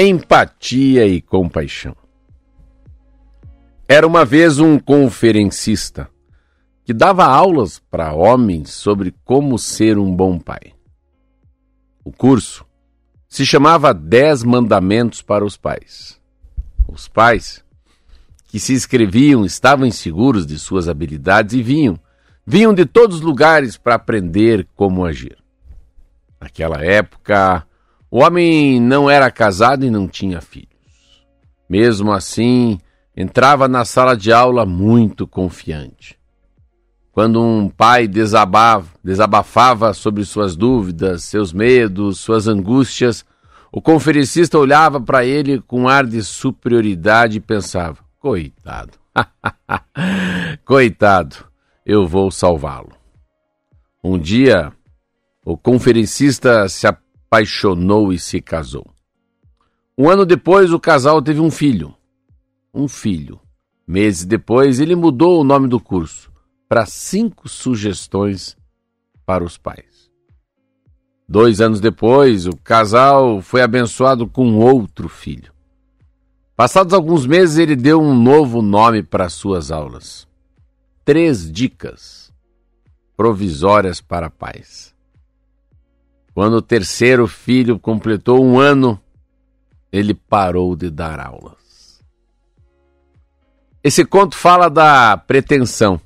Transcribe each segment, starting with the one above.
Empatia e compaixão. Era uma vez um conferencista que dava aulas para homens sobre como ser um bom pai. O curso se chamava Dez Mandamentos para os Pais. Os pais que se inscreviam estavam inseguros de suas habilidades e vinham, vinham de todos os lugares para aprender como agir. Naquela época, o homem não era casado e não tinha filhos. Mesmo assim, entrava na sala de aula muito confiante. Quando um pai desabava, desabafava sobre suas dúvidas, seus medos, suas angústias, o conferencista olhava para ele com ar de superioridade e pensava: coitado, coitado, eu vou salvá-lo. Um dia, o conferencista se apaixonou e se casou. Um ano depois, o casal teve um filho. Um filho. Meses depois, ele mudou o nome do curso para cinco sugestões para os pais. Dois anos depois, o casal foi abençoado com outro filho. Passados alguns meses, ele deu um novo nome para suas aulas. Três dicas provisórias para pais. Quando o terceiro filho completou um ano, ele parou de dar aulas. Esse conto fala da pretensão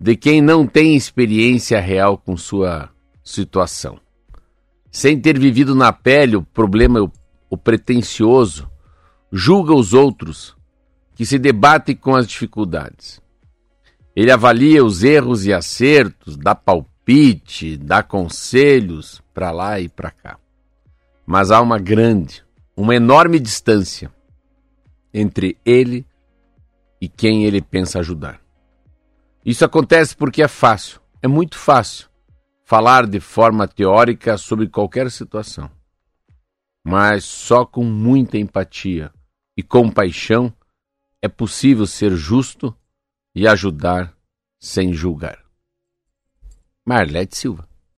de quem não tem experiência real com sua situação. Sem ter vivido na pele o problema, o, pretensioso, julga os outros que se debatem com as dificuldades. Ele avalia os erros e acertos, dá palpite, dá conselhos para lá e para cá. Mas há uma grande, uma enorme distância entre ele e quem ele pensa ajudar. Isso acontece porque é fácil, é muito fácil, falar de forma teórica sobre qualquer situação. Mas só com muita empatia e compaixão é possível ser justo e ajudar sem julgar. Marlete Silva